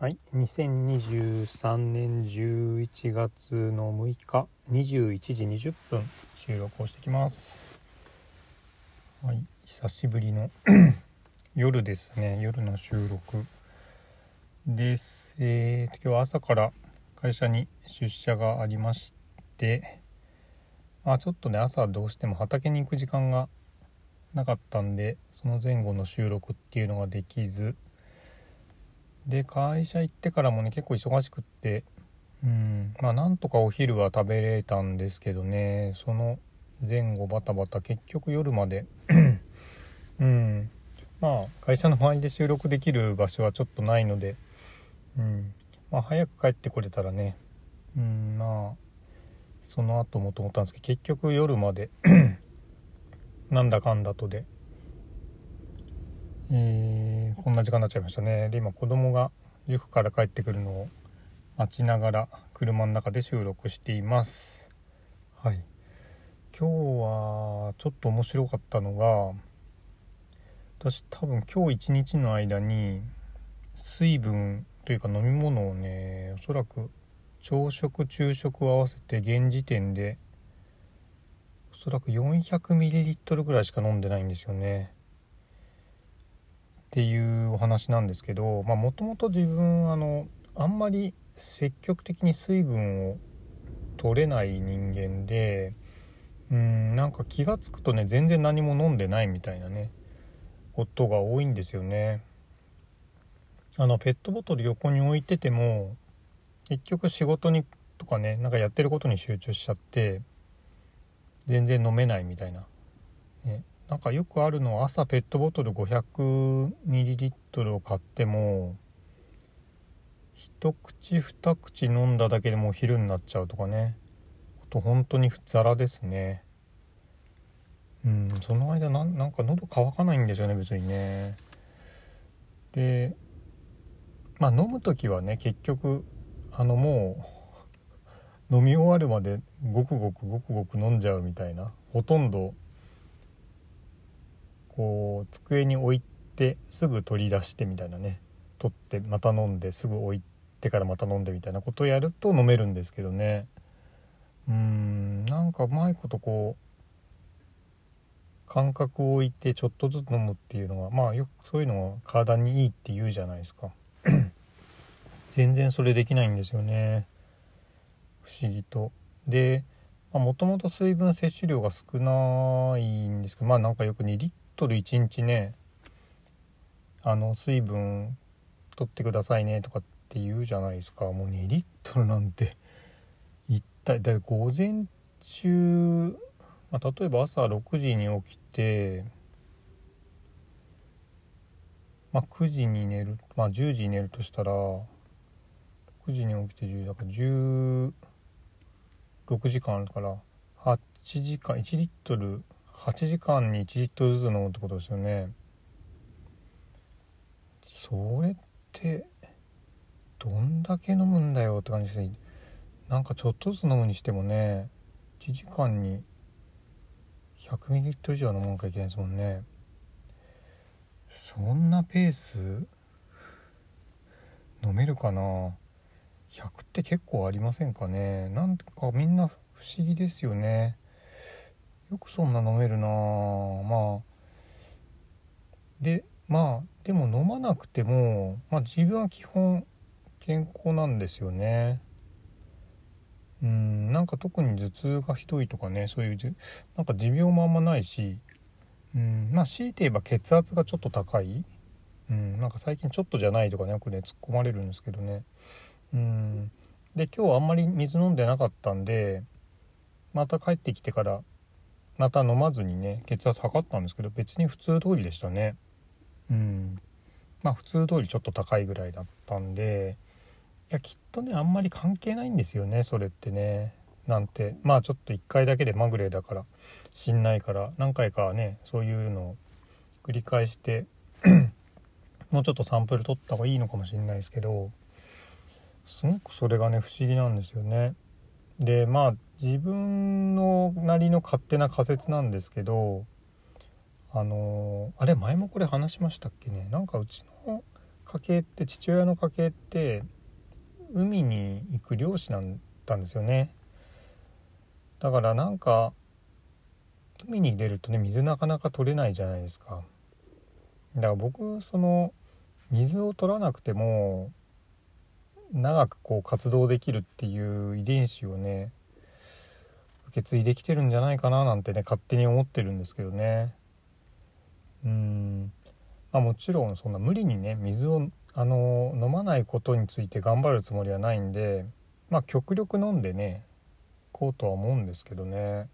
はい、2023年11月の6日21時20分収録をしてきます。はい、久しぶりの 夜ですね、夜の収録です。えーと、今日は朝から会社に出社がありまして、まあちょっとね、朝どうしても畑に行く時間がなかったんで、その前後の収録っていうのができず、で会社行ってからもね結構忙しくってうん。まあなんとかお昼は食べれたんですけどね。その前後バタバタ結局夜まで。うん。まあ会社の周りで収録できる場所はちょっとないので。うん。まあ早く帰ってこれたらね。うんまあその後もと思ったんですけど結局夜まで なんだかんだとで。えーこんな時間になっちゃいましたね。で今子供が塾から帰ってくるのを待ちながら車の中で収録しています。はい。今日はちょっと面白かったのが私多分今日一日の間に水分というか飲み物をねおそらく朝食昼食を合わせて現時点でおそらく 400ml ぐらいしか飲んでないんですよね。っていうお話なんですけどもともと自分あのあんまり積極的に水分を取れない人間でうんなんか気が付くとね全然何も飲んでないみたいなねことが多いんですよね。あのペットボトル横に置いてても結局仕事にとかねなんかやってることに集中しちゃって全然飲めないみたいな、ね、なんかよくあるのは朝ペットボトル 500ml を買っても一口二口飲んだだけでもう昼になっちゃうとかね。あと本当にザラですね。うんその間なんなんか喉乾かないんですよね別にね。でまあ飲む時はね結局あのもう飲み終わるまでごくごくごくごく飲んじゃうみたいなほとんどこう机に置いてすぐ取り出してみたいなね。取ってまた飲んですぐ置いてからまた飲んでみたいなことをやると飲めるんですけどね。うーんなんかうまいことこう感覚を置いてちょっとずつ飲むっていうのがまあよくそういうのが体にいいって言うじゃないですか。全然それできないんですよね。不思議と。でもともと水分摂取量が少ないんですけどまあなんかよく2リットル1日ねあの水分取ってくださいねとかって言うじゃないですか。もう2リットルなんて。一体だ午前中、まあ、例えば朝6時に起きて、まあ、9時に寝る、まあ、10時に寝るとしたら6時に起きて10時だから16時間あるから8時間1リットル8時間に1リットルずつ飲むってことですよね。それってどんだけ飲むんだよって感じでなんかちょっとずつ飲むにしてもね1時間に 100ml 以上飲まなきゃいけないですもんね。そんなペース飲めるかな。100って結構ありませんかね。なんかみんな不思議ですよね。よくそんな飲めるなまあ。でまあでも飲まなくても、まあ、自分は基本健康なんですよね。うんなんか特に頭痛がひどいとかねそういうなんか持病もあんまないし。うんまあ強いて言えば血圧がちょっと高い。うんなんか最近ちょっとじゃないとかねよくね突っ込まれるんですけどね。うんで今日あんまり水飲んでなかったんでまた帰ってきてからまた飲まずにね血圧測ったんですけど別に普通通りでしたね。うん。まあ普通通りちょっと高いぐらいだったんでいやきっとねあんまり関係ないんですよねそれってね。なんて。まあちょっと1回だけでまぐれだからしんないから何回かねそういうのを繰り返して もうちょっとサンプル取った方がいいのかもしれないですけどすごくそれがね不思議なんですよね。でまあ自分のなりの勝手な仮説なんですけどあのあれ前もこれ話しましたっけね？なんかうちの家系って父親の家系って海に行く漁師なんだんですよね。だからなんか海に出るとね水なかなか取れないじゃないですか。だから僕その水を取らなくても長くこう活動できるっていう遺伝子をね受け継いできてるんじゃないかななんてね勝手に思ってるんですけどね。うん。まあもちろんそんな無理にね水をあの飲まないことについて頑張るつもりはないんでまあ極力飲んでねこうとは思うんですけどね。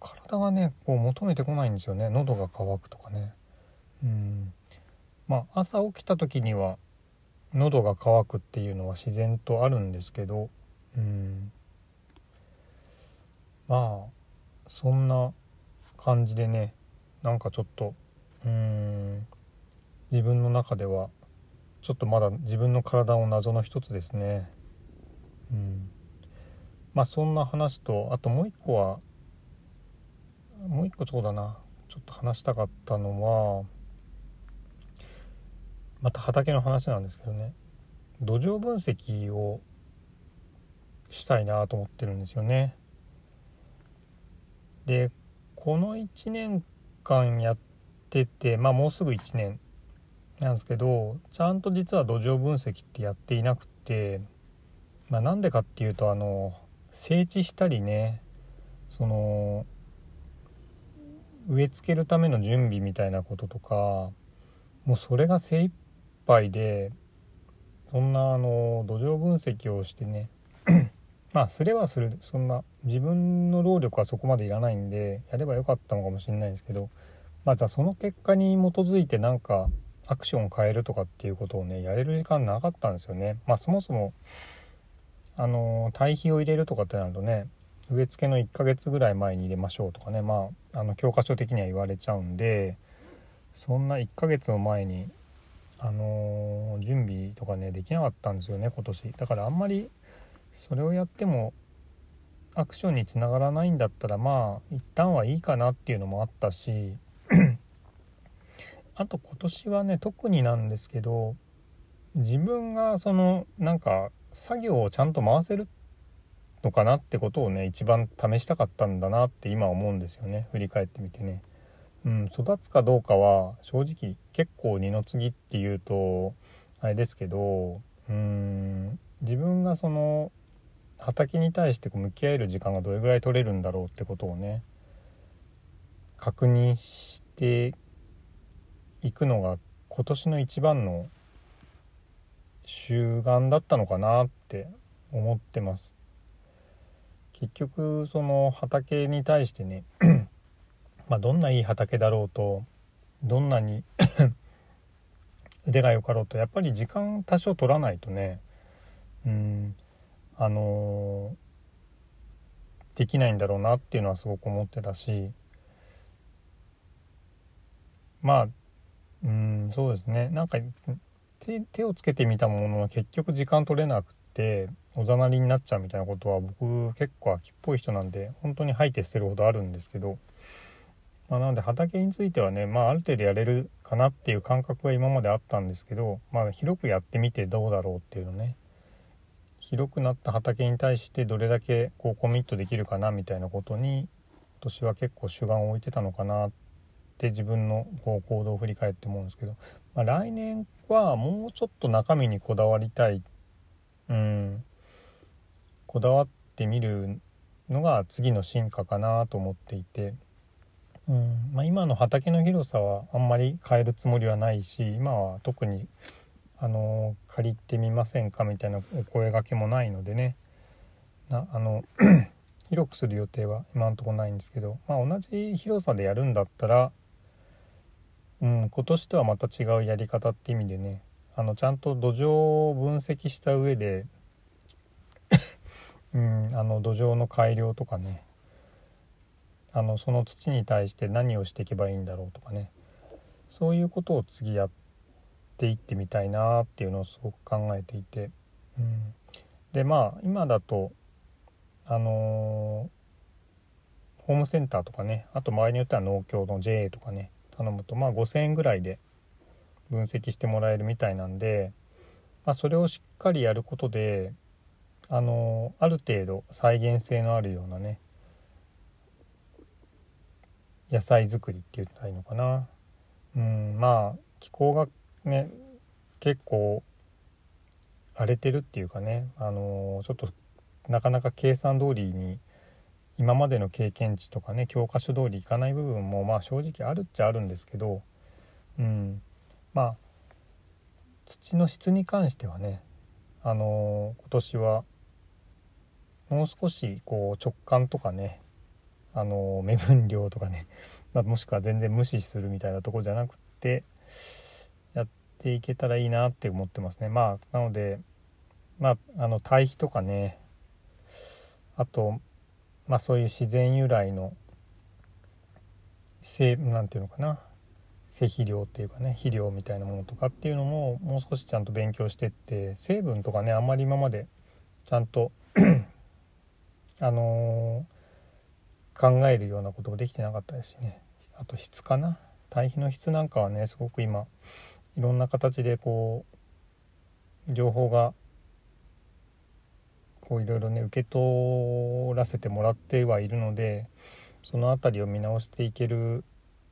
体がねこう求めてこないんですよね。喉が渇くとかね。うん。まあ朝起きた時には喉が渇くっていうのは自然とあるんですけどうん。まあそんな感じでねなんかちょっとうん自分の中ではちょっとまだ自分の体の謎の一つですね。うん。まあそんな話とあともう一個はもう一個そうだなちょっと話したかったのはまた畑の話なんですけどね土壌分析をしたいなと思ってるんですよね。でこの1年間やっててまあもうすぐ1年なんですけどちゃんと実は土壌分析ってやっていなくてまあなんでかっていうとあの整地したりねその植え付けるための準備みたいなこととかもうそれが精一杯でそんなあの土壌分析をしてね まあすればするそんな自分の労力はそこまでいらないんでやればよかったのかもしれないんですけどまあじゃあその結果に基づいてなんかアクションを変えるとかっていうことをねやれる時間なかったんですよね。まあそもそもあの堆肥を入れるとかってなるとね植え付けの1ヶ月ぐらい前に入れましょうとかねまああの教科書的には言われちゃうんでそんな1ヶ月の前にあの準備とかねできなかったんですよね今年だからあんまりそれをやってもアクションにつながらないんだったらまあ一旦はいいかなっていうのもあったし あと今年はね特になんですけど自分がそのなんか作業をちゃんと回せるのかなってことをね一番試したかったんだなって今思うんですよね振り返ってみてね。うん、育つかどうかは正直結構二の次っていうとあれですけどうん自分がその畑に対して向き合える時間がどれぐらい取れるんだろうってことをね確認していくのが今年の一番の習慣だったのかなって思ってます。結局その畑に対してねまあどんないい畑だろうとどんなに 腕がよかろうとやっぱり時間多少取らないとねうんあのー、できないんだろうなっていうのはすごく思ってたしまあうんそうですね。なんか手をつけてみたものの結局時間取れなくておざなりになっちゃうみたいなことは僕結構秋っぽい人なんで本当に吐いて捨てるほどあるんですけど、まあ、なので畑についてはね、まあ、ある程度やれるかなっていう感覚が今まであったんですけど、まあ、広くやってみてどうだろうっていうのね。広くなった畑に対してどれだけこうコミットできるかなみたいなことに今年は結構主眼を置いてたのかなって自分のこう行動を振り返って思うんですけど、まあ、来年はもうちょっと中身にこだわりたい。うん。こだわってみるのが次の進化かなと思っていて、うん。まあ、今の畑の広さはあんまり変えるつもりはないし今は特にあの借りてみませんかみたいなお声がけもないのでね。なあの 広くする予定は今のとこないんですけど、まあ、同じ広さでやるんだったらうん、今年とはまた違うやり方って意味でねあのちゃんと土壌を分析した上でうん、あの土壌の改良とかねあのその土に対して何をしていけばいいんだろうとかね。そういうことを次やっていってみたいなっていうのをすごく考えていて、うん、でまあ今だとあのー、ホームセンターとかね。あと周りによっては農協の JA とかね。頼むとまあ5,000円ぐらいで分析してもらえるみたいなんで、まあ、それをしっかりやることであのある程度再現性のあるようなね。野菜作りって言ったらいいのかな。うんまあ気候がね結構荒れてるっていうかねあのちょっとなかなか計算通りに今までの経験値とかね教科書通りいかない部分もまあ正直あるっちゃあるんですけど、うん、まあ土の質に関してはねあの今年はもう少しこう直感とかねあの目分量とかね、まあ、もしくは全然無視するみたいなとこじゃなくてやっていけたらいいなって思ってますね。まあなのでまああの堆肥とかねあとまあそういう自然由来のせなんていうのかな施肥料っていうかね肥料みたいなものとかっていうのももう少しちゃんと勉強してって成分とかねあんまり今までちゃんと あのー、考えるようなこともできてなかったですしね。あと質かな。堆肥の質なんかはねすごく今いろんな形でこう情報がこういろいろね受け取らせてもらってはいるのでその辺りを見直していける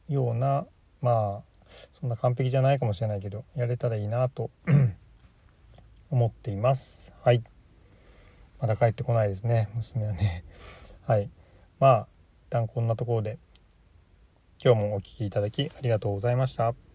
ようなまあそんな完璧じゃないかもしれないけどやれたらいいなと 思っています。はい。まだ帰ってこないですね娘はね。はい。まあ一旦こんなところで今日もお聴きいただきありがとうございました。